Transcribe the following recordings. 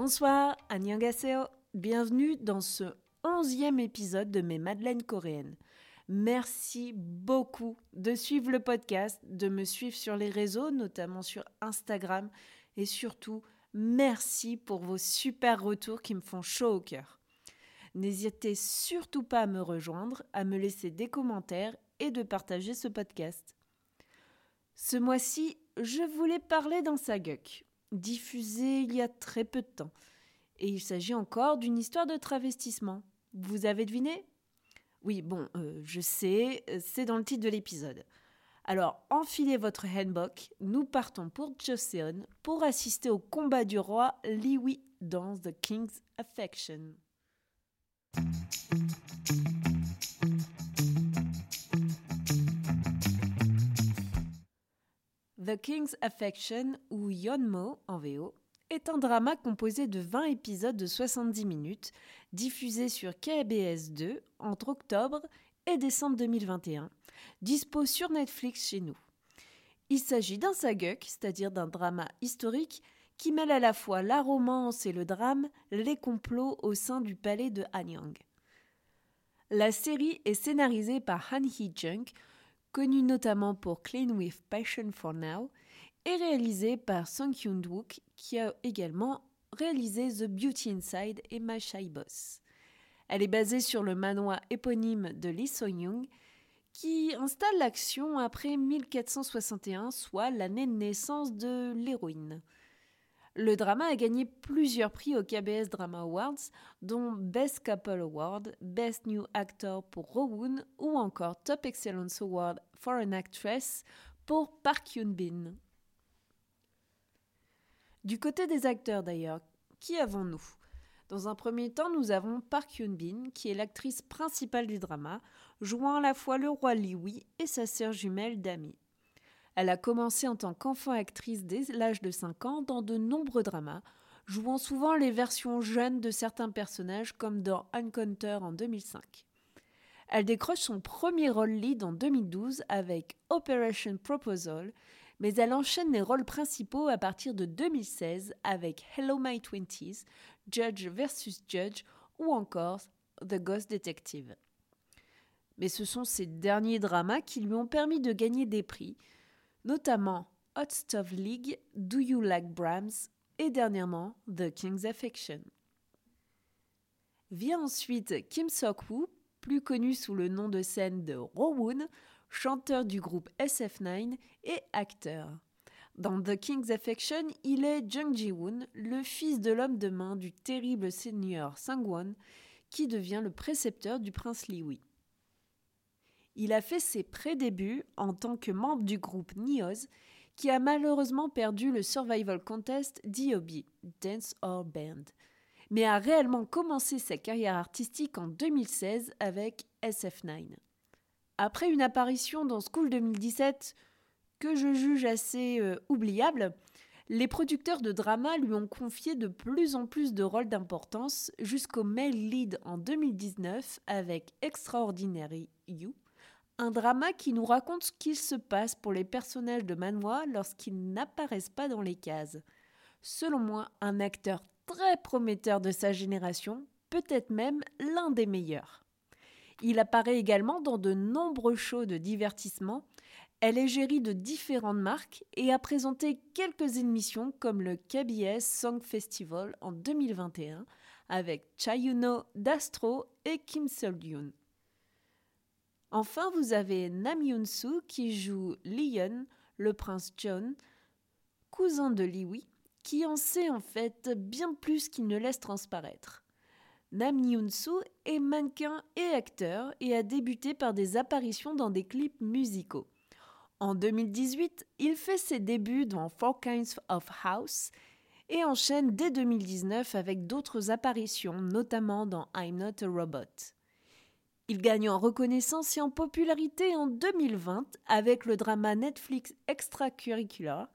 Bonsoir, Annyeonghaseyo. Bienvenue dans ce onzième épisode de mes Madeleines coréennes. Merci beaucoup de suivre le podcast, de me suivre sur les réseaux, notamment sur Instagram, et surtout, merci pour vos super retours qui me font chaud au cœur. N'hésitez surtout pas à me rejoindre, à me laisser des commentaires et de partager ce podcast. Ce mois-ci, je voulais parler d'un saguk, diffusé il y a très peu de temps. Et il s'agit encore d'une histoire de travestissement. Vous avez deviné? Oui, bon, euh, je sais, c'est dans le titre de l'épisode. Alors, enfilez votre hanbok, nous partons pour Joseon pour assister au combat du roi Liwi dans The King's Affection. The King's Affection, ou Yonmo en VO, est un drama composé de 20 épisodes de 70 minutes, diffusé sur KBS 2 entre octobre et décembre 2021, dispo sur Netflix chez nous. Il s'agit d'un saguk, c'est-à-dire d'un drama historique qui mêle à la fois la romance et le drame, les complots au sein du palais de Hanyang. La série est scénarisée par Han Hee-jung, connu notamment pour Clean with Passion for Now, et réalisé par Song Hyun-wook, qui a également réalisé The Beauty Inside et My Shy Boss. Elle est basée sur le manoir éponyme de Lee So-young, qui installe l'action après 1461, soit l'année de naissance de l'héroïne. Le drama a gagné plusieurs prix au KBS Drama Awards, dont Best Couple Award, Best New Actor pour Rowoon ou encore Top Excellence Award for an Actress pour Park Hyun-bin. Du côté des acteurs d'ailleurs, qui avons-nous? Dans un premier temps, nous avons Park Hyun-bin, qui est l'actrice principale du drama, jouant à la fois le roi Liwi et sa sœur jumelle Dami. Elle a commencé en tant qu'enfant actrice dès l'âge de 5 ans dans de nombreux dramas, jouant souvent les versions jeunes de certains personnages comme dans Encounter en 2005. Elle décroche son premier rôle lead en 2012 avec Operation Proposal, mais elle enchaîne les rôles principaux à partir de 2016 avec Hello My Twenties, Judge vs Judge ou encore The Ghost Detective. Mais ce sont ces derniers dramas qui lui ont permis de gagner des prix, notamment Hot Stuff League, Do You Like Brahms et dernièrement The King's Affection. Vient ensuite Kim Sok-woo, plus connu sous le nom de scène de Rowoon, chanteur du groupe SF9 et acteur. Dans The King's Affection, il est Jung Ji-woon, le fils de l'homme de main du terrible seigneur Sangwon, qui devient le précepteur du prince Liwi. Il a fait ses pré-débuts en tant que membre du groupe NIOZ, qui a malheureusement perdu le Survival Contest d'IOB, Dance or Band, mais a réellement commencé sa carrière artistique en 2016 avec SF9. Après une apparition dans School 2017 que je juge assez euh, oubliable, les producteurs de drama lui ont confié de plus en plus de rôles d'importance jusqu'au male lead en 2019 avec Extraordinary You, un drama qui nous raconte ce qu'il se passe pour les personnages de Manoa lorsqu'ils n'apparaissent pas dans les cases. Selon moi, un acteur très prometteur de sa génération, peut-être même l'un des meilleurs. Il apparaît également dans de nombreux shows de divertissement. Elle est gérée de différentes marques et a présenté quelques émissions comme le KBS Song Festival en 2021 avec Chayuno d'Astro et Kim Sol-yoon. Enfin, vous avez Nam Yoon-soo qui joue Leon, le prince John, cousin de Liwi, qui en sait en fait bien plus qu'il ne laisse transparaître. Nam Yoon-soo est mannequin et acteur et a débuté par des apparitions dans des clips musicaux. En 2018, il fait ses débuts dans Four Kinds of House et enchaîne dès 2019 avec d'autres apparitions, notamment dans I'm Not a Robot. Il gagne en reconnaissance et en popularité en 2020 avec le drama Netflix Extracurricular,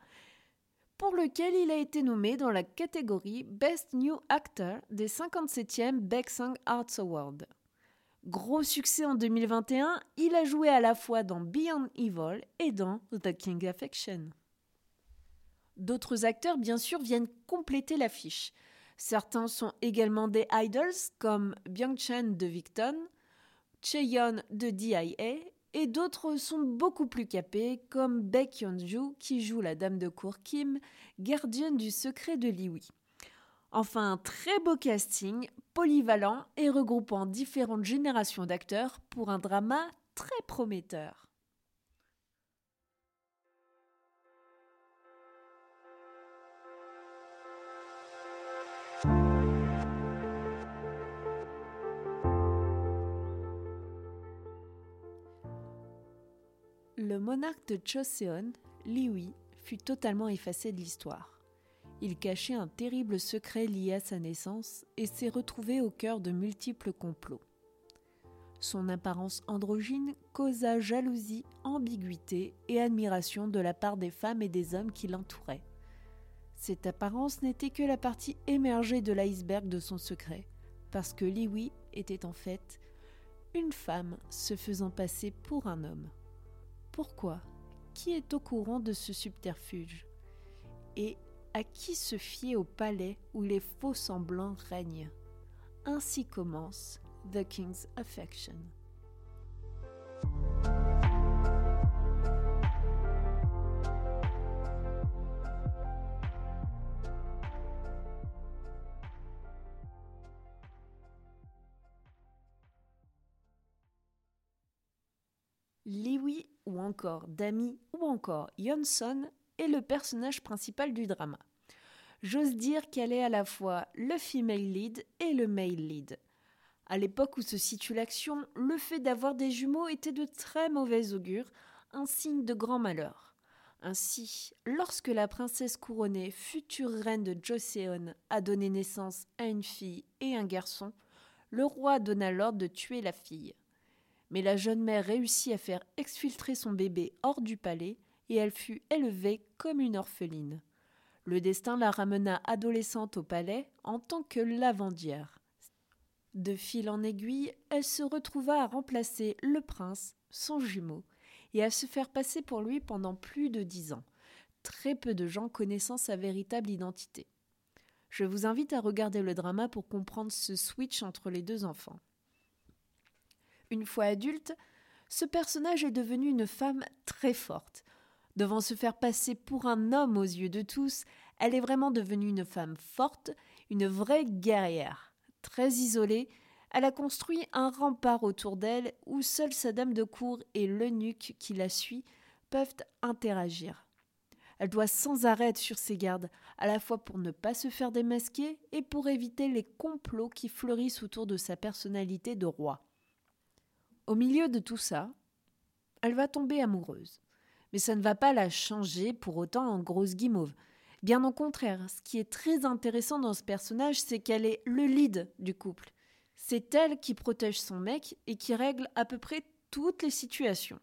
pour lequel il a été nommé dans la catégorie Best New Actor des 57e Baeksang Arts Awards. Gros succès en 2021, il a joué à la fois dans Beyond Evil et dans The King Affection. D'autres acteurs, bien sûr, viennent compléter l'affiche. Certains sont également des idols comme Byung-chen de Victon, Cheon de DIA et d'autres sont beaucoup plus capés comme Baek Hyun-ju qui joue la dame de cour Kim, gardienne du secret de Liwi. Enfin, très beau casting, polyvalent et regroupant différentes générations d'acteurs pour un drama très prometteur. Le monarque de Joseon, Liwi, fut totalement effacé de l'histoire. Il cachait un terrible secret lié à sa naissance et s'est retrouvé au cœur de multiples complots. Son apparence androgyne causa jalousie, ambiguïté et admiration de la part des femmes et des hommes qui l'entouraient. Cette apparence n'était que la partie émergée de l'iceberg de son secret, parce que Liwi était en fait une femme se faisant passer pour un homme. Pourquoi? Qui est au courant de ce subterfuge? Et à qui se fier au palais où les faux semblants règnent? Ainsi commence The King's Affection. Ou encore Dami ou encore Yonson est le personnage principal du drama. J'ose dire qu'elle est à la fois le female lead et le male lead. À l'époque où se situe l'action, le fait d'avoir des jumeaux était de très mauvais augure, un signe de grand malheur. Ainsi, lorsque la princesse couronnée, future reine de Joseon, a donné naissance à une fille et un garçon, le roi donna l'ordre de tuer la fille. Mais la jeune mère réussit à faire exfiltrer son bébé hors du palais et elle fut élevée comme une orpheline. Le destin la ramena adolescente au palais en tant que lavandière. De fil en aiguille, elle se retrouva à remplacer le prince, son jumeau, et à se faire passer pour lui pendant plus de dix ans, très peu de gens connaissant sa véritable identité. Je vous invite à regarder le drama pour comprendre ce switch entre les deux enfants. Une fois adulte, ce personnage est devenu une femme très forte. Devant se faire passer pour un homme aux yeux de tous, elle est vraiment devenue une femme forte, une vraie guerrière. Très isolée, elle a construit un rempart autour d'elle où seule sa dame de cour et l'eunuque qui la suit peuvent interagir. Elle doit sans arrêt sur ses gardes, à la fois pour ne pas se faire démasquer et pour éviter les complots qui fleurissent autour de sa personnalité de roi. Au milieu de tout ça, elle va tomber amoureuse. Mais ça ne va pas la changer pour autant en grosse guimauve. Bien au contraire, ce qui est très intéressant dans ce personnage, c'est qu'elle est le lead du couple. C'est elle qui protège son mec et qui règle à peu près toutes les situations.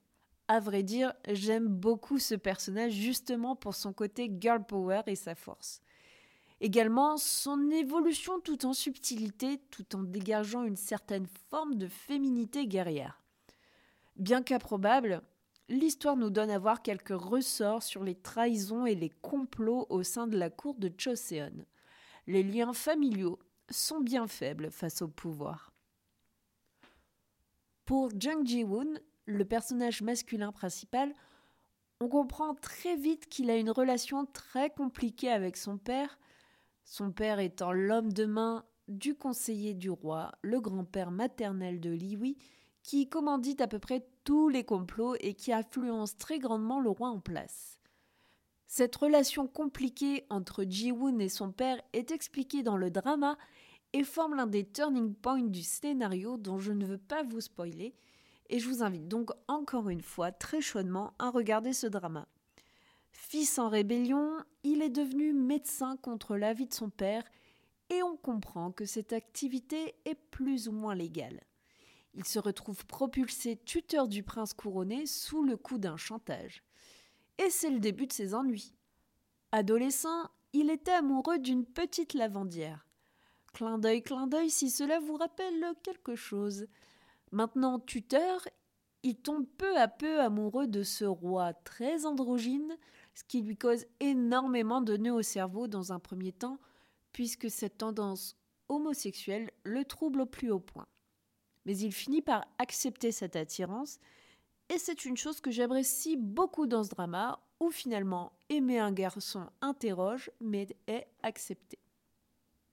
À vrai dire, j'aime beaucoup ce personnage justement pour son côté girl power et sa force. Également, son évolution tout en subtilité, tout en dégageant une certaine forme de féminité guerrière. Bien qu'improbable, l'histoire nous donne à voir quelques ressorts sur les trahisons et les complots au sein de la cour de Choseon. Les liens familiaux sont bien faibles face au pouvoir. Pour Jung Ji-woon, le personnage masculin principal, on comprend très vite qu'il a une relation très compliquée avec son père, son père étant l'homme de main du conseiller du roi, le grand-père maternel de Liwi, qui commandite à peu près tous les complots et qui influence très grandement le roi en place. Cette relation compliquée entre Ji-woon et son père est expliquée dans le drama et forme l'un des turning points du scénario dont je ne veux pas vous spoiler, et je vous invite donc encore une fois très chaudement à regarder ce drama. Fils en rébellion, il est devenu médecin contre l'avis de son père et on comprend que cette activité est plus ou moins légale. Il se retrouve propulsé tuteur du prince couronné sous le coup d'un chantage. Et c'est le début de ses ennuis. Adolescent, il était amoureux d'une petite lavandière. Clin d'œil, clin d'œil si cela vous rappelle quelque chose. Maintenant tuteur, il tombe peu à peu amoureux de ce roi très androgyne, ce qui lui cause énormément de nœuds au cerveau dans un premier temps, puisque cette tendance homosexuelle le trouble au plus haut point. Mais il finit par accepter cette attirance, et c'est une chose que j'apprécie beaucoup dans ce drama, où finalement aimer un garçon interroge, mais est accepté.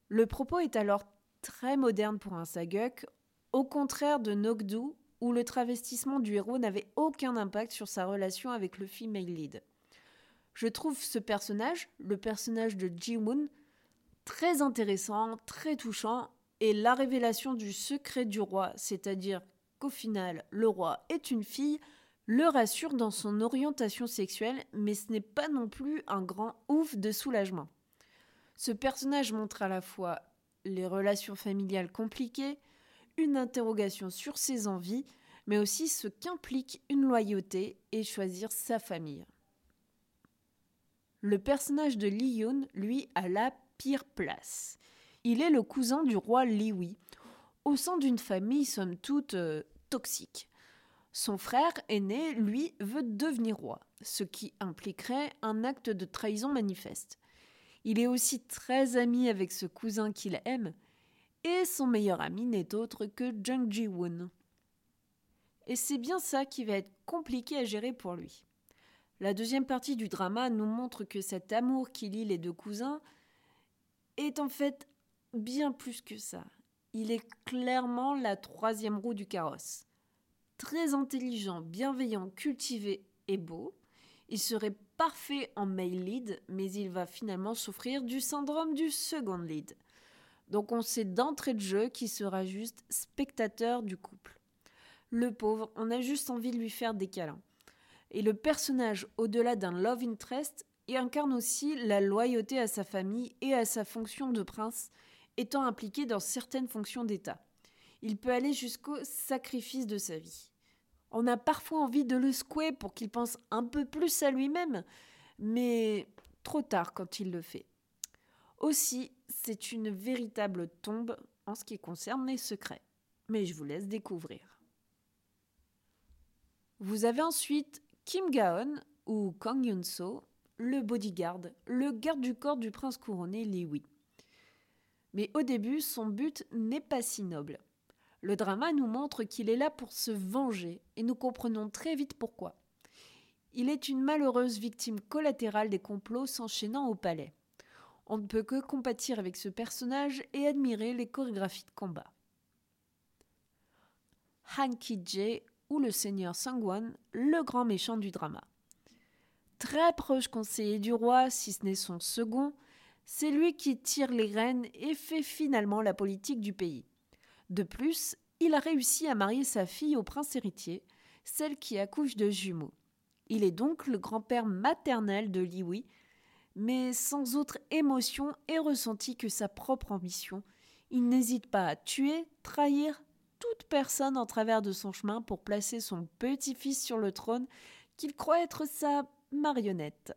Le propos est alors très moderne pour un saguk, au contraire de Nogdu, où le travestissement du héros n'avait aucun impact sur sa relation avec le female lead. Je trouve ce personnage, le personnage de Ji-woon, très intéressant, très touchant, et la révélation du secret du roi, c'est-à-dire qu'au final le roi est une fille, le rassure dans son orientation sexuelle, mais ce n'est pas non plus un grand ouf de soulagement. Ce personnage montre à la fois les relations familiales compliquées, une interrogation sur ses envies, mais aussi ce qu'implique une loyauté et choisir sa famille. Le personnage de Li Yun, lui, a la pire place. Il est le cousin du roi Li Wei, au sein d'une famille somme toute euh, toxique. Son frère aîné, lui, veut devenir roi, ce qui impliquerait un acte de trahison manifeste. Il est aussi très ami avec ce cousin qu'il aime, et son meilleur ami n'est autre que Jung Ji-woon. Et c'est bien ça qui va être compliqué à gérer pour lui. La deuxième partie du drama nous montre que cet amour qui lie les deux cousins est en fait bien plus que ça. Il est clairement la troisième roue du carrosse. Très intelligent, bienveillant, cultivé et beau, il serait parfait en male lead, mais il va finalement souffrir du syndrome du second lead. Donc on sait d'entrée de jeu qu'il sera juste spectateur du couple. Le pauvre, on a juste envie de lui faire des câlins. Et le personnage, au-delà d'un love interest, incarne aussi la loyauté à sa famille et à sa fonction de prince, étant impliqué dans certaines fonctions d'État. Il peut aller jusqu'au sacrifice de sa vie. On a parfois envie de le secouer pour qu'il pense un peu plus à lui-même, mais trop tard quand il le fait. Aussi, c'est une véritable tombe en ce qui concerne les secrets. Mais je vous laisse découvrir. Vous avez ensuite Kim Gaon ou Kang Yun-so, le bodyguard, le garde du corps du prince couronné Li Wei. Mais au début, son but n'est pas si noble. Le drama nous montre qu'il est là pour se venger et nous comprenons très vite pourquoi. Il est une malheureuse victime collatérale des complots s'enchaînant au palais. On ne peut que compatir avec ce personnage et admirer les chorégraphies de combat. Han Ki-jae ou le seigneur Sangwon, le grand méchant du drama. Très proche conseiller du roi, si ce n'est son second, c'est lui qui tire les rênes et fait finalement la politique du pays. De plus, il a réussi à marier sa fille au prince héritier, celle qui accouche de jumeaux. Il est donc le grand-père maternel de Liwi, mais sans autre émotion et ressenti que sa propre ambition. Il n'hésite pas à tuer, trahir toute personne en travers de son chemin pour placer son petit-fils sur le trône qu'il croit être sa marionnette.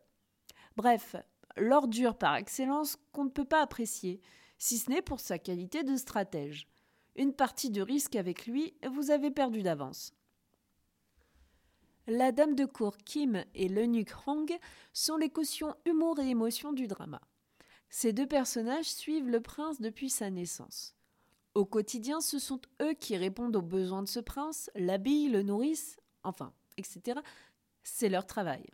Bref, l'ordure par excellence qu'on ne peut pas apprécier, si ce n'est pour sa qualité de stratège. Une partie de risque avec lui, vous avez perdu d'avance. La dame de cour Kim et l'eunuque Hong sont les cautions humour et émotion du drama. Ces deux personnages suivent le prince depuis sa naissance. Au quotidien, ce sont eux qui répondent aux besoins de ce prince, l'habillent, le nourrissent, enfin, etc. C'est leur travail.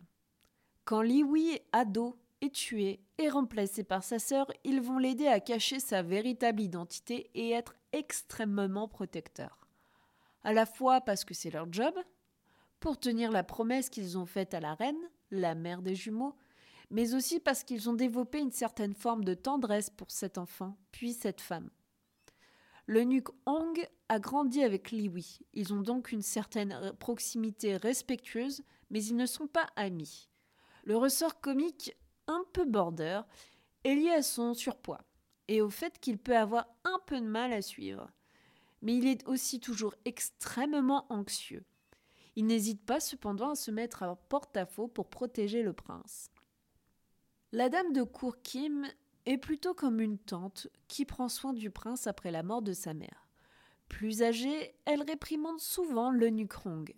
Quand Li Wei, ado, est tué et remplacé par sa sœur, ils vont l'aider à cacher sa véritable identité et être extrêmement protecteurs. À la fois parce que c'est leur job, pour tenir la promesse qu'ils ont faite à la reine, la mère des jumeaux, mais aussi parce qu'ils ont développé une certaine forme de tendresse pour cet enfant, puis cette femme. Le nuque Hong a grandi avec Li Wei. Ils ont donc une certaine proximité respectueuse, mais ils ne sont pas amis. Le ressort comique un peu border est lié à son surpoids et au fait qu'il peut avoir un peu de mal à suivre. Mais il est aussi toujours extrêmement anxieux. Il n'hésite pas cependant à se mettre à porte-à-faux pour protéger le prince. La dame de cour Kim est plutôt comme une tante qui prend soin du prince après la mort de sa mère. Plus âgée, elle réprimande souvent le Hong.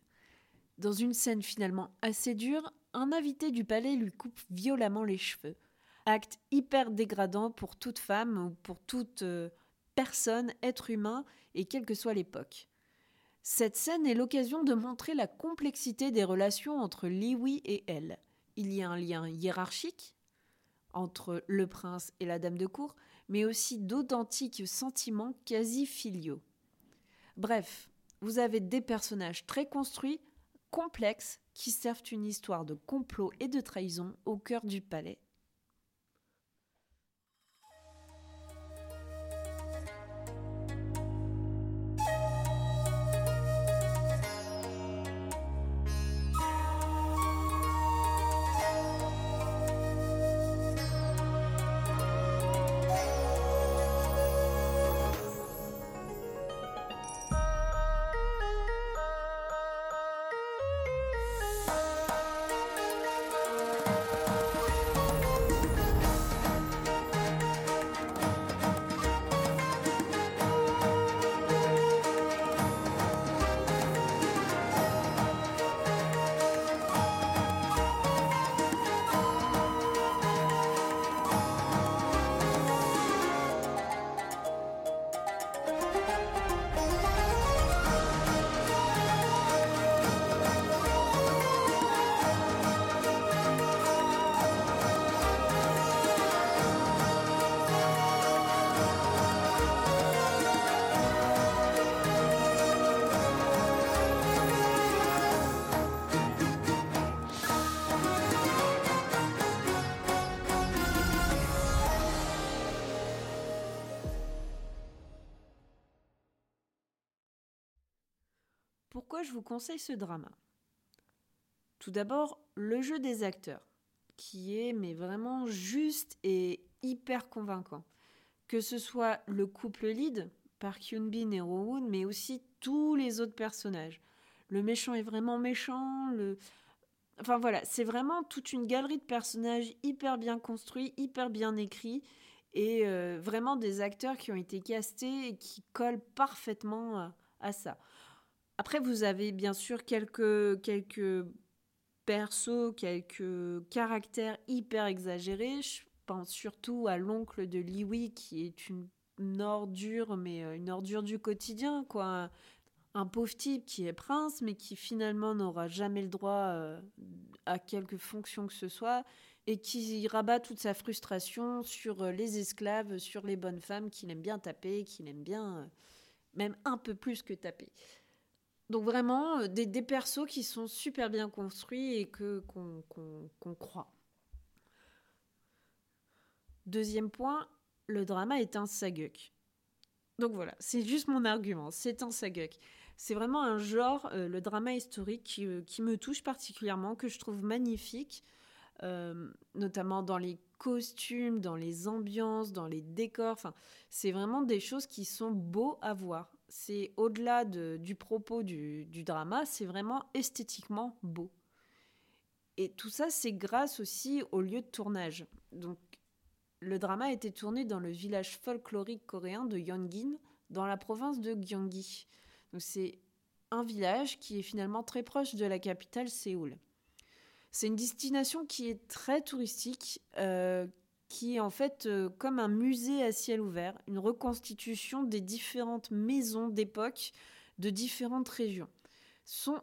Dans une scène finalement assez dure, un invité du palais lui coupe violemment les cheveux. Acte hyper dégradant pour toute femme ou pour toute euh, personne, être humain, et quelle que soit l'époque. Cette scène est l'occasion de montrer la complexité des relations entre Liwi et elle. Il y a un lien hiérarchique entre le prince et la dame de cour, mais aussi d'authentiques sentiments quasi filiaux. Bref, vous avez des personnages très construits, complexes, qui servent une histoire de complot et de trahison au cœur du palais. Vous conseille ce drama Tout d'abord, le jeu des acteurs, qui est mais vraiment juste et hyper convaincant. Que ce soit le couple lead, Park Hyun-bin et Rowoon, mais aussi tous les autres personnages. Le méchant est vraiment méchant, le... Enfin voilà, c'est vraiment toute une galerie de personnages hyper bien construits, hyper bien écrits, et euh, vraiment des acteurs qui ont été castés et qui collent parfaitement à ça. Après, vous avez bien sûr quelques, quelques persos, quelques caractères hyper exagérés. Je pense surtout à l'oncle de Liwi qui est une, ordure, mais euh, une ordure du quotidien, quoi. Un, pauvre type qui est prince, mais qui finalement n'aura jamais le droit euh, à quelque fonction que ce soit, et qui rabat toute sa frustration sur euh, les esclaves, sur les bonnes femmes qu'il aime bien taper, qu'il aime bien, même un peu plus que taper. Donc vraiment, euh, des, persos qui sont super bien construits et que qu'on croit. Deuxième point, le drama est un saguk. Donc voilà, c'est juste mon argument, c'est un saguk. C'est vraiment un genre, euh, le drama historique, qui, euh, qui, me touche particulièrement, que je trouve magnifique, notamment dans les costumes, dans les ambiances, dans les décors. C'est vraiment des choses qui sont beaux à voir c'est au-delà du propos du, drama, c'est vraiment esthétiquement beau. Et tout ça, c'est grâce aussi au lieu de tournage. Donc, le drama a été tourné dans le village folklorique coréen de Yongin, dans la province de Gyeonggi. C'est un village qui est finalement très proche de la capitale Séoul. C'est une destination qui est très touristique, euh, qui est en fait euh, comme un musée à ciel ouvert, une reconstitution des différentes maisons d'époque de différentes régions.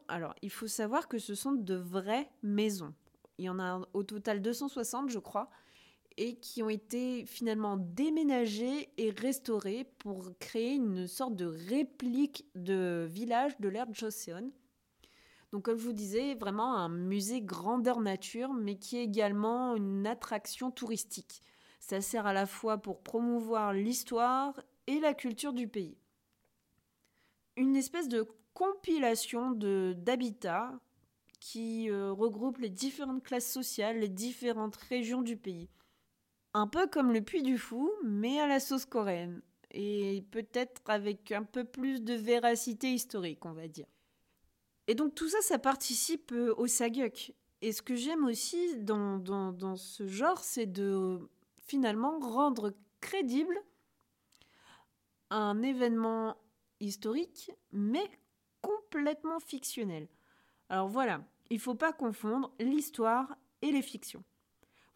Alors, il faut savoir que ce sont de vraies maisons. Il y en a au total 260, je crois, et qui ont été finalement déménagées et restaurées pour créer une sorte de réplique de village de l'ère Joseon. Donc, comme je vous disais, vraiment un musée grandeur nature, mais qui est également une attraction touristique. Ça sert à la fois pour promouvoir l'histoire et la culture du pays. Une espèce de compilation d'habitats qui euh, regroupe les différentes classes sociales, les différentes régions du pays. Un peu comme le Puy du Fou, mais à la sauce coréenne. Et peut-être avec un peu plus de véracité historique, on va dire. Et donc tout ça, ça participe euh, au saguk. Et ce que j'aime aussi dans, dans, ce genre, c'est de finalement rendre crédible un événement historique, mais complètement fictionnel. Alors voilà, il ne faut pas confondre l'histoire et les fictions.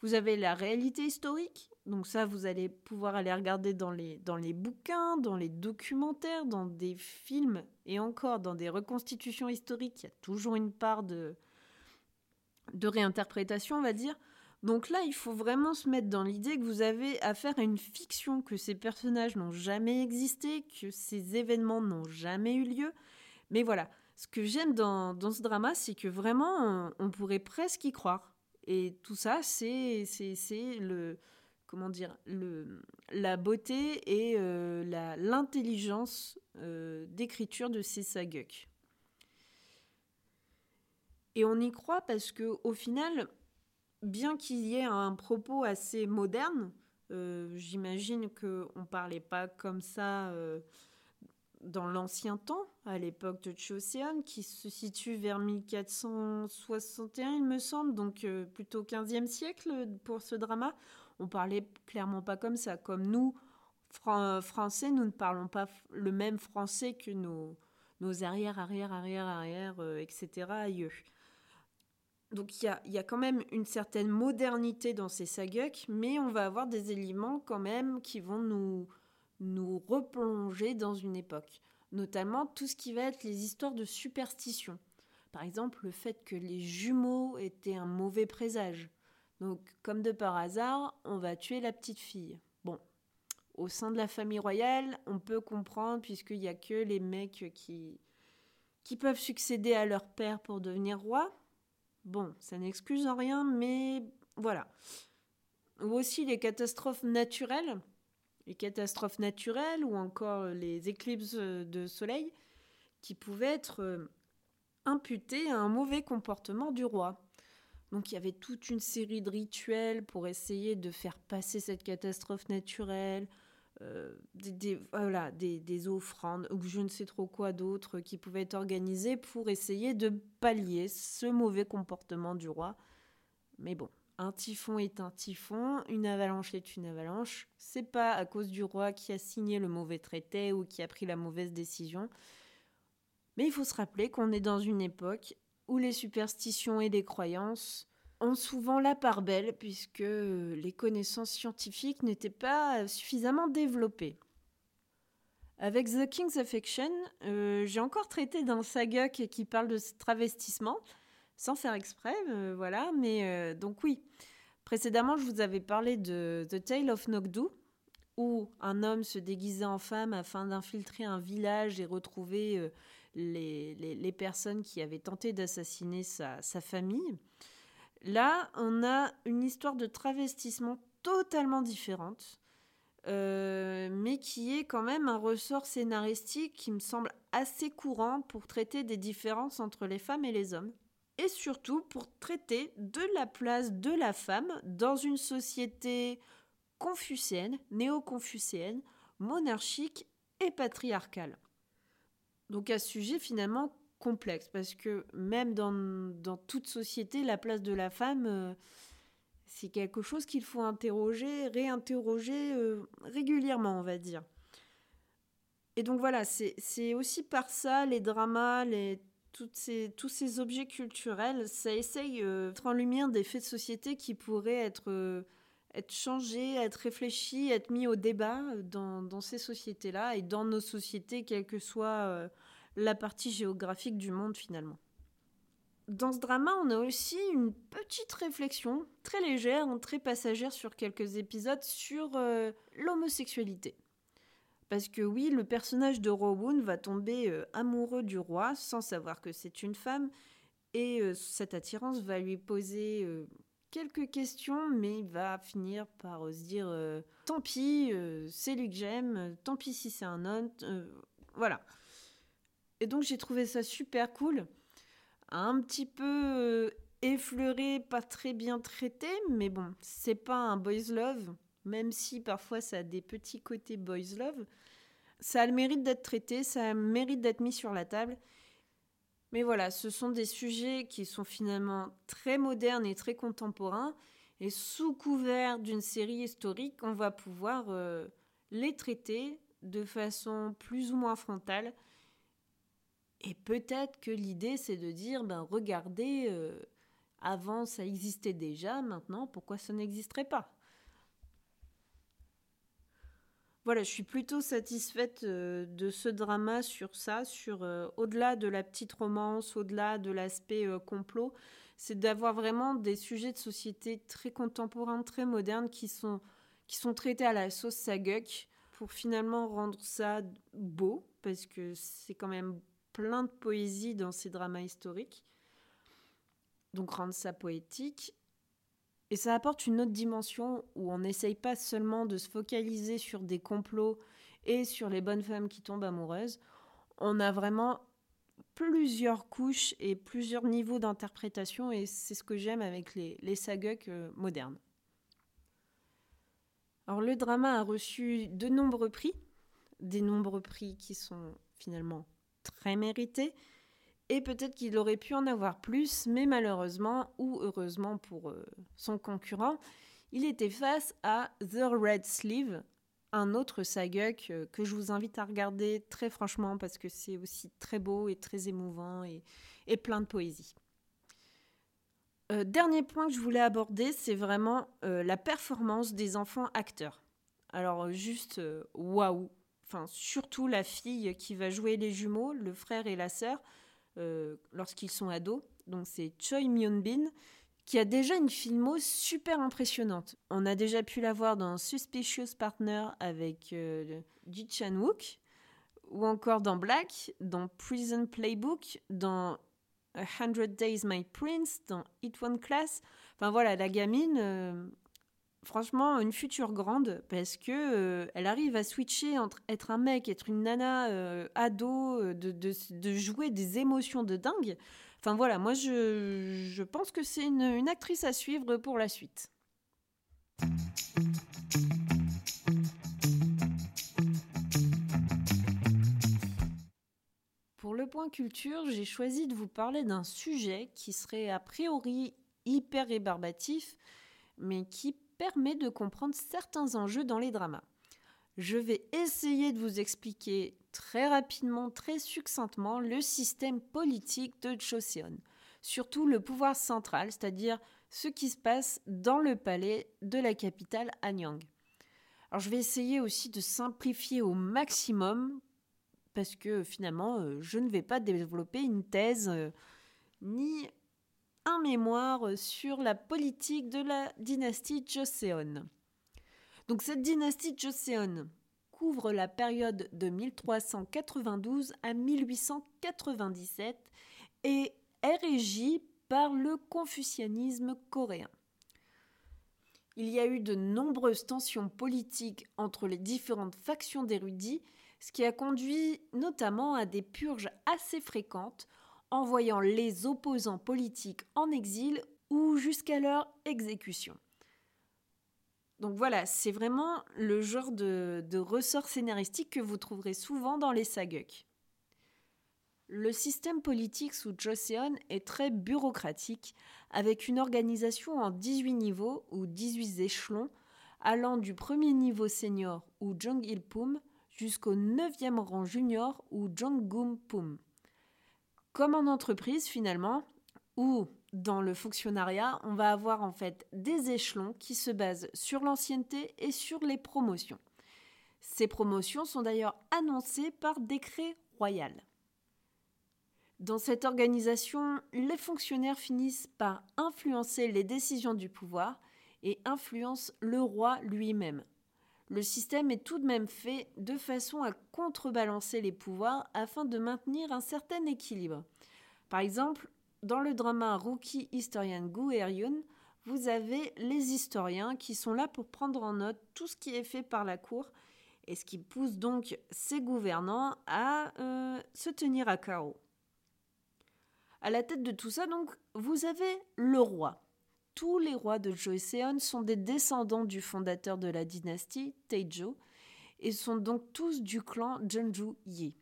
Vous avez la réalité historique, donc ça, vous allez pouvoir aller regarder dans les, dans les bouquins, dans les documentaires, dans des films et encore dans des reconstitutions historiques. Il y a toujours une part de, de réinterprétation, on va dire. Donc là, il faut vraiment se mettre dans l'idée que vous avez affaire à une fiction, que ces personnages n'ont jamais existé, que ces événements n'ont jamais eu lieu. Mais voilà, ce que j'aime dans, ce drama, c'est que vraiment, on, pourrait presque y croire. Et tout ça, c'est le comment dire la beauté et euh, l'intelligence euh, d'écriture de ces Saguk. Et on y croit parce que au final, bien qu'il y ait un propos assez moderne, euh, j'imagine qu'on ne parlait pas comme ça dans l'ancien temps, à l'époque de Choséon, qui se situe vers 1461, il me semble, donc euh, plutôt 15e siècle pour ce drama. On parlait clairement pas comme ça. Comme nous, Français, nous ne parlons pas le même français que nos, nos arrière, arrière, arrière, arrière, etc. aïeux. Donc il y a, quand même une certaine modernité dans ces saguks, mais on va avoir des éléments quand même qui vont nous, nous replonger dans une époque. Notamment tout ce qui va être les histoires de superstition. Par exemple, le fait que les jumeaux étaient un mauvais présage. Donc, comme de par hasard, on va tuer la petite fille. Bon, au sein de la famille royale, on peut comprendre, puisqu'il n'y a que les mecs qui, qui peuvent succéder à leur père pour devenir roi. Bon, ça n'excuse en rien, mais voilà. Ou aussi les catastrophes naturelles, les catastrophes naturelles ou encore les éclipses de soleil qui pouvaient être euh, imputées à un mauvais comportement du roi. Donc il y avait toute une série de rituels pour essayer de faire passer cette catastrophe naturelle, euh, des, voilà, des, des, offrandes ou je ne sais trop quoi d'autre qui pouvaient être organisées pour essayer de pallier ce mauvais comportement du roi. Mais bon, un typhon est un typhon, une avalanche est une avalanche. C'est pas à cause du roi qui a signé le mauvais traité ou qui a pris la mauvaise décision. Mais il faut se rappeler qu'on est dans une époque où les superstitions et les croyances ont souvent la part belle puisque les connaissances scientifiques n'étaient pas suffisamment développées. Avec The King's Affection, euh, j'ai encore traité d'un saga qui parle de travestissement, sans faire exprès, euh, voilà, mais euh, donc oui. Précédemment, je vous avais parlé de The Tale of Nogdu, où un homme se déguisait en femme afin d'infiltrer un village et retrouver les, les, personnes qui avaient tenté d'assassiner sa, famille. Là, on a une histoire de travestissement totalement différente, euh, mais qui est quand même un ressort scénaristique qui me semble assez courant pour traiter des différences entre les femmes et les hommes, et surtout pour traiter de la place de la femme dans une société confucéenne, néo-confucéenne, monarchique et patriarcale. Donc ce sujet finalement complexe parce que même dans, dans toute société, la place de la femme, euh, c'est quelque chose qu'il faut interroger, réinterroger euh, régulièrement, on va dire. Et donc voilà, c'est aussi par ça, les dramas, les, tous ces objets culturels, ça essaye euh, de mettre en lumière des faits de société qui pourraient être, être changés, être réfléchis, être mis au débat dans, dans ces sociétés-là et dans nos sociétés, quelle que soit la partie géographique du monde finalement. Dans ce drama, on a aussi une petite réflexion, très légère, très passagère sur quelques épisodes, sur euh, l'homosexualité. Parce que oui, le personnage de Rowoon va tomber euh, amoureux du roi sans savoir que c'est une femme, et euh, cette attirance va lui poser quelques questions, mais il va finir par se dire tant pis, c'est lui que j'aime, tant pis si c'est un homme, voilà. Et donc j'ai trouvé ça super cool. Un petit peu euh, effleuré, pas très bien traité, mais bon, c'est pas un boys love, même si parfois ça a des petits côtés boys love. Ça a le mérite d'être traité, ça a le mérite d'être mis sur la table. Mais voilà, ce sont des sujets qui sont finalement très modernes et très contemporains. Et sous couvert d'une série historique, on va pouvoir euh, les traiter de façon plus ou moins frontale et peut-être que l'idée, c'est de dire, ben regardez, euh, Avant, ça existait déjà, maintenant, pourquoi ça n'existerait pas? Voilà, je suis plutôt satisfaite euh, de ce drama sur ça, sur euh, au-delà de la petite romance, au-delà de l'aspect euh, complot, c'est d'avoir vraiment des sujets de société très contemporains, très modernes, qui sont, qui sont traités à la sauce Saguk, pour finalement rendre ça beau, parce que c'est quand même plein de poésie dans ces dramas historiques. Donc rendre ça poétique. Et ça apporte une autre dimension où on n'essaye pas seulement de se focaliser sur des complots et sur les bonnes femmes qui tombent amoureuses. On a vraiment plusieurs couches et plusieurs niveaux d'interprétation et c'est ce que j'aime avec les, les modernes. Alors le drama a reçu de nombreux prix, des nombreux prix qui sont finalement très mérités, et peut-être qu'il aurait pu en avoir plus, mais malheureusement, ou heureusement pour euh, son concurrent, il était face à The Red Sleeve, un autre saguk euh, que je vous invite à regarder très franchement parce que c'est aussi très beau et très émouvant et, plein de poésie. Euh, dernier point que je voulais aborder, c'est vraiment la performance des enfants acteurs. Alors juste waouh, enfin surtout la fille qui va jouer les jumeaux, le frère et la sœur. Euh, lorsqu'ils sont ados. Donc c'est Choi Myun-bin qui a déjà une filmo super impressionnante. On a déjà pu la voir dans Suspicious Partner avec euh, Ji Chan-wook ou encore dans Black, dans Prison Playbook, dans A Hundred Days My Prince, dans It One Class. Enfin voilà, la gamine, euh, franchement une future grande parce que euh, elle arrive à switcher entre être un mec, être une nana euh, ado, euh, de, jouer des émotions de dingue. Enfin voilà, moi je, je pense que c'est une, une actrice à suivre pour la suite. Pour le point culture, j'ai choisi de vous parler d'un sujet qui serait a priori hyper rébarbatif, mais qui permet de comprendre certains enjeux dans les dramas. Je vais essayer de vous expliquer très rapidement, très succinctement le système politique de Joseon, surtout le pouvoir central, c'est-à-dire ce qui se passe dans le palais de la capitale Anyang. Alors je vais essayer aussi de simplifier au maximum parce que finalement euh, je ne vais pas développer une thèse euh, ni un mémoire sur la politique de la dynastie Joseon. Donc cette dynastie Joseon couvre la période de 1392 à 1897 et est régie par le confucianisme coréen. Il y a eu de nombreuses tensions politiques entre les différentes factions d'érudits, ce qui a conduit notamment à des purges assez fréquentes envoyant les opposants politiques en exil ou jusqu'à leur exécution. Donc voilà, c'est vraiment le genre de, ressort scénaristique que vous trouverez souvent dans les saguks. Le système politique sous Joseon est très bureaucratique, avec une organisation en 18 niveaux ou 18 échelons, allant du premier niveau senior ou Jong Il Pum jusqu'au 9e rang junior ou Jong Gum Pum comme en entreprise finalement, où dans le fonctionnariat, on va avoir en fait des échelons qui se basent sur l'ancienneté et sur les promotions. Ces promotions sont d'ailleurs annoncées par décret royal. Dans cette organisation, les fonctionnaires finissent par influencer les décisions du pouvoir et influencent le roi lui-même le système est tout de même fait de façon à contrebalancer les pouvoirs afin de maintenir un certain équilibre. Par exemple, dans le drama Rookie Historian Gu Eryun, vous avez les historiens qui sont là pour prendre en note tout ce qui est fait par la cour et ce qui pousse donc ces gouvernants à euh, se tenir à carreau. À la tête de tout ça, donc, vous avez le roi, tous les rois de Joseon sont des descendants du fondateur de la dynastie, Taejo, et sont donc tous du clan Jeonju Yi.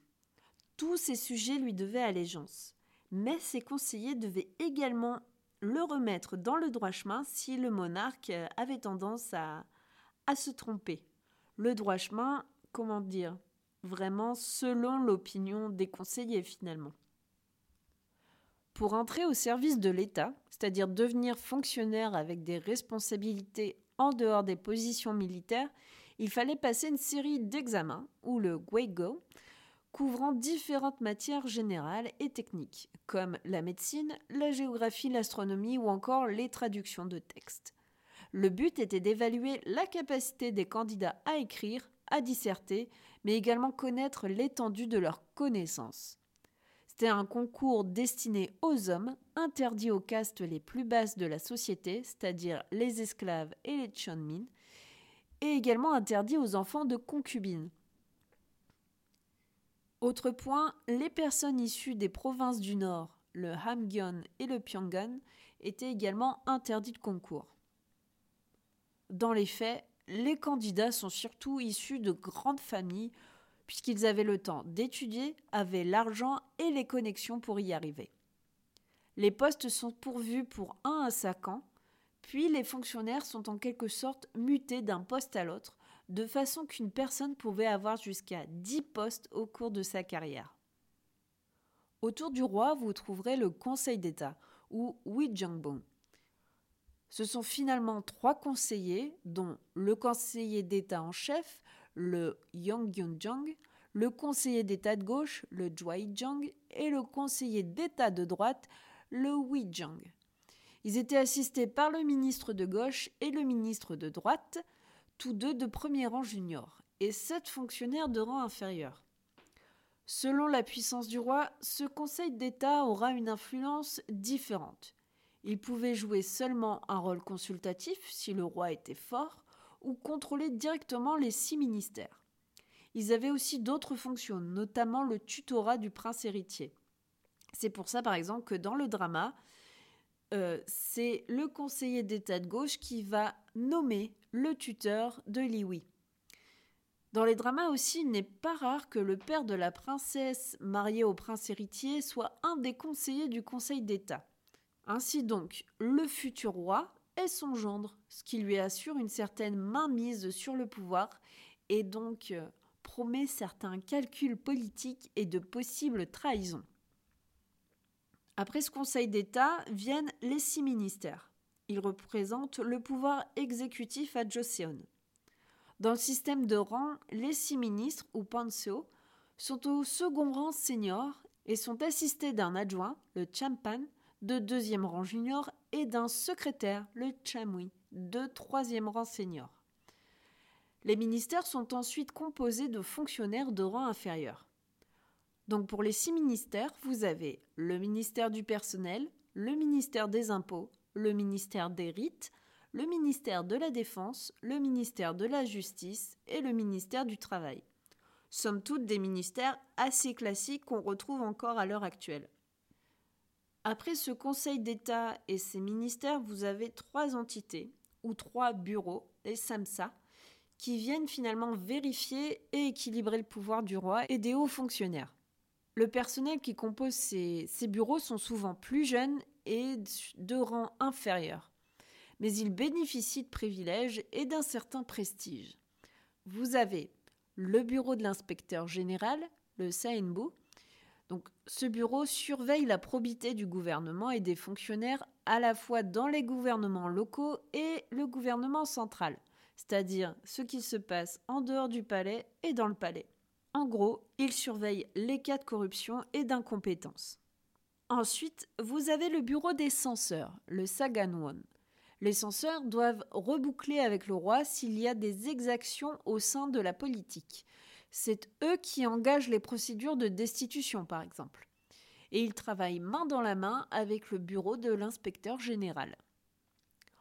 Tous ces sujets lui devaient allégeance, mais ses conseillers devaient également le remettre dans le droit chemin si le monarque avait tendance à, à se tromper. Le droit chemin, comment dire, vraiment selon l'opinion des conseillers finalement. Pour entrer au service de l'État, c'est-à-dire devenir fonctionnaire avec des responsabilités en dehors des positions militaires, il fallait passer une série d'examens, ou le Weigo, couvrant différentes matières générales et techniques, comme la médecine, la géographie, l'astronomie ou encore les traductions de textes. Le but était d'évaluer la capacité des candidats à écrire, à disserter, mais également connaître l'étendue de leurs connaissances. C'était un concours destiné aux hommes, interdit aux castes les plus basses de la société, c'est-à-dire les esclaves et les chonmin, et également interdit aux enfants de concubines. Autre point, les personnes issues des provinces du Nord, le Hamgyeon et le Pyongan, étaient également interdits de concours. Dans les faits, les candidats sont surtout issus de grandes familles, puisqu'ils avaient le temps d'étudier, avaient l'argent et les connexions pour y arriver. Les postes sont pourvus pour un à cinq ans, puis les fonctionnaires sont en quelque sorte mutés d'un poste à l'autre, de façon qu'une personne pouvait avoir jusqu'à 10 postes au cours de sa carrière. Autour du roi, vous trouverez le Conseil d'État, ou Wijangbong. Ce sont finalement trois conseillers, dont le conseiller d'État en chef, le Yongyunjang, le conseiller d'État de gauche, le Jwaijang, et le conseiller d'État de droite, le Wijang. Ils étaient assistés par le ministre de gauche et le ministre de droite, tous deux de premier rang junior, et sept fonctionnaires de rang inférieur. Selon la puissance du roi, ce Conseil d'État aura une influence différente. Il pouvait jouer seulement un rôle consultatif si le roi était fort, ou contrôler directement les six ministères. Ils avaient aussi d'autres fonctions, notamment le tutorat du prince héritier. C'est pour ça, par exemple, que dans le drama, euh, c'est le conseiller d'État de gauche qui va nommer le tuteur de Liwi. Dans les dramas aussi, il n'est pas rare que le père de la princesse mariée au prince héritier soit un des conseillers du Conseil d'État. Ainsi donc, le futur roi son gendre, ce qui lui assure une certaine mainmise sur le pouvoir et donc euh, promet certains calculs politiques et de possibles trahisons. Après ce Conseil d'État viennent les six ministères. Ils représentent le pouvoir exécutif à Joseon. Dans le système de rang, les six ministres, ou panseo, sont au second rang senior et sont assistés d'un adjoint, le champan, de deuxième rang junior et d'un secrétaire, le chamui, de troisième rang senior. Les ministères sont ensuite composés de fonctionnaires de rang inférieur. Donc pour les six ministères, vous avez le ministère du personnel, le ministère des impôts, le ministère des rites, le ministère de la Défense, le ministère de la Justice et le ministère du Travail. Somme toute des ministères assez classiques qu'on retrouve encore à l'heure actuelle. Après ce Conseil d'État et ses ministères, vous avez trois entités ou trois bureaux, les SAMSA, qui viennent finalement vérifier et équilibrer le pouvoir du roi et des hauts fonctionnaires. Le personnel qui compose ces, bureaux sont souvent plus jeunes et de rang inférieur, mais ils bénéficient de privilèges et d'un certain prestige. Vous avez le bureau de l'inspecteur général, le SANBU. Ce bureau surveille la probité du gouvernement et des fonctionnaires à la fois dans les gouvernements locaux et le gouvernement central, c'est-à-dire ce qui se passe en dehors du palais et dans le palais. En gros, il surveille les cas de corruption et d'incompétence. Ensuite, vous avez le bureau des censeurs, le Saganwon. Les censeurs doivent reboucler avec le roi s'il y a des exactions au sein de la politique. C'est eux qui engagent les procédures de destitution, par exemple. Et ils travaillent main dans la main avec le bureau de l'inspecteur général.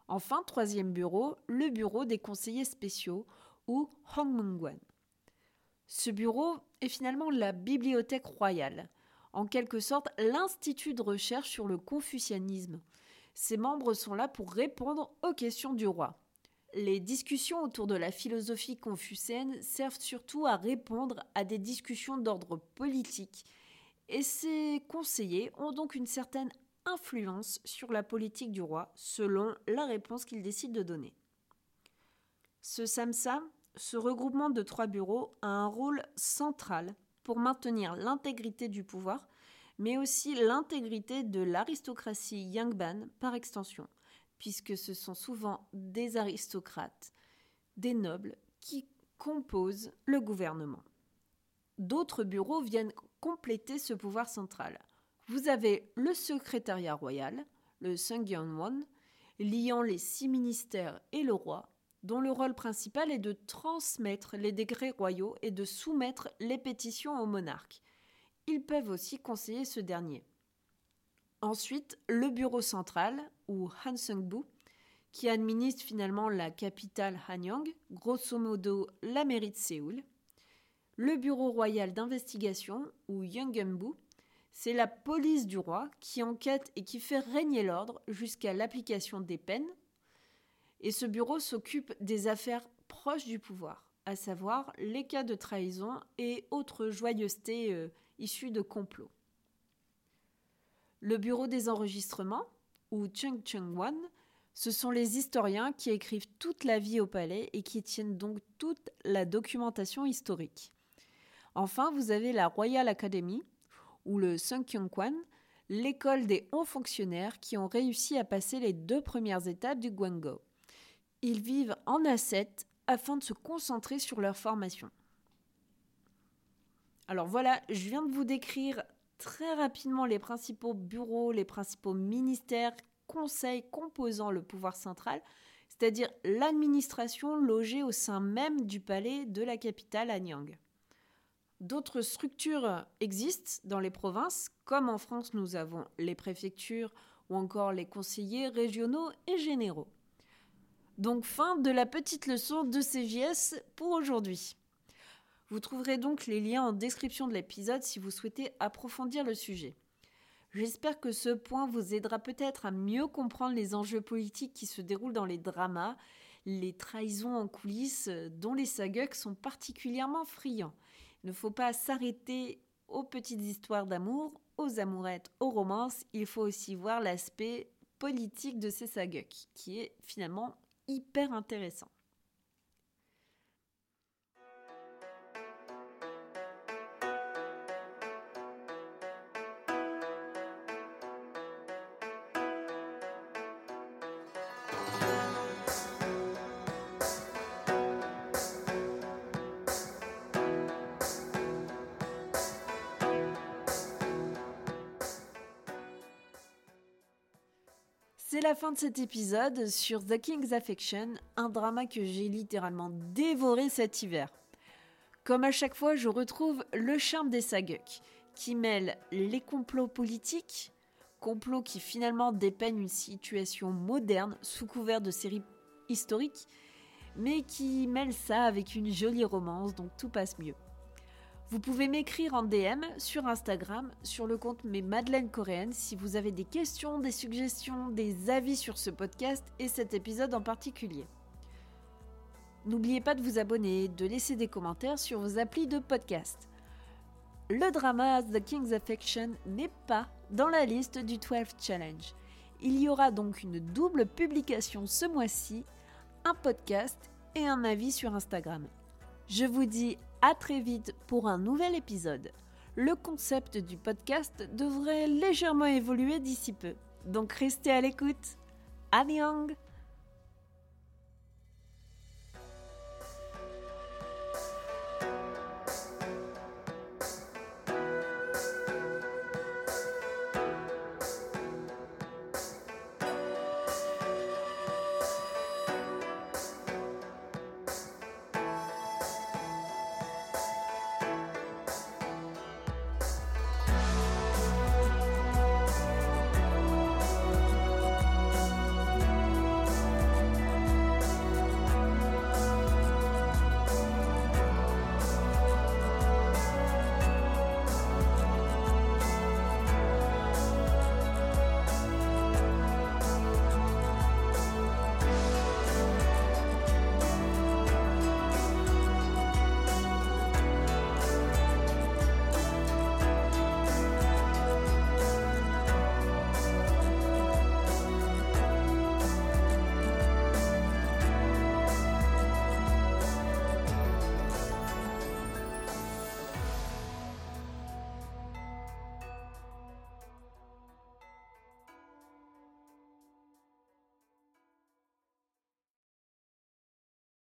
Enfin, troisième bureau, le bureau des conseillers spéciaux, ou Hongmungwan. Ce bureau est finalement la bibliothèque royale, en quelque sorte l'institut de recherche sur le confucianisme. Ses membres sont là pour répondre aux questions du roi. Les discussions autour de la philosophie confucéenne servent surtout à répondre à des discussions d'ordre politique, et ces conseillers ont donc une certaine influence sur la politique du roi selon la réponse qu'il décide de donner. Ce samsa ce regroupement de trois bureaux a un rôle central pour maintenir l'intégrité du pouvoir, mais aussi l'intégrité de l'aristocratie Yangban par extension, puisque ce sont souvent des aristocrates, des nobles qui composent le gouvernement. D'autres bureaux viennent compléter ce pouvoir central. Vous avez le secrétariat royal, le Sungyeonwon, liant les six ministères et le roi, dont le rôle principal est de transmettre les décrets royaux et de soumettre les pétitions au monarque. Ils peuvent aussi conseiller ce dernier. Ensuite, le bureau central, ou Hansungbu, qui administre finalement la capitale Hanyang, grosso modo la mairie de Séoul. Le bureau royal d'investigation, ou Yongembu, c'est la police du roi qui enquête et qui fait régner l'ordre jusqu'à l'application des peines. Et ce bureau s'occupe des affaires proches du pouvoir, à savoir les cas de trahison et autres joyeusetés euh, issues de complots. Le bureau des enregistrements, ou Chung ce sont les historiens qui écrivent toute la vie au palais et qui tiennent donc toute la documentation historique. Enfin, vous avez la Royal Academy, ou le Kwan, l'école des hauts fonctionnaires qui ont réussi à passer les deux premières étapes du Guangzhou. Ils vivent en A7 afin de se concentrer sur leur formation. Alors voilà, je viens de vous décrire très rapidement les principaux bureaux, les principaux ministères, conseils composant le pouvoir central, c'est-à-dire l'administration logée au sein même du palais de la capitale Anyang. D'autres structures existent dans les provinces, comme en France nous avons les préfectures ou encore les conseillers régionaux et généraux. Donc fin de la petite leçon de CJS pour aujourd'hui. Vous trouverez donc les liens en description de l'épisode si vous souhaitez approfondir le sujet. J'espère que ce point vous aidera peut-être à mieux comprendre les enjeux politiques qui se déroulent dans les dramas, les trahisons en coulisses dont les saguks sont particulièrement friands il ne faut pas s'arrêter aux petites histoires d'amour, aux amourettes, aux romances. Il faut aussi voir l'aspect politique de ces saguks, qui est finalement hyper intéressant. C'est la fin de cet épisode sur The King's Affection, un drama que j'ai littéralement dévoré cet hiver. Comme à chaque fois, je retrouve le charme des saguks, qui mêlent les complots politiques, complots qui finalement dépeignent une situation moderne sous couvert de séries historiques, mais qui mêlent ça avec une jolie romance, donc tout passe mieux. Vous pouvez m'écrire en DM sur Instagram sur le compte Mes Madeleines Coréennes si vous avez des questions, des suggestions, des avis sur ce podcast et cet épisode en particulier. N'oubliez pas de vous abonner, de laisser des commentaires sur vos applis de podcast. Le drama The King's Affection n'est pas dans la liste du 12 Challenge. Il y aura donc une double publication ce mois-ci, un podcast et un avis sur Instagram. Je vous dis à très vite pour un nouvel épisode. Le concept du podcast devrait légèrement évoluer d'ici peu, donc restez à l'écoute. Annyeong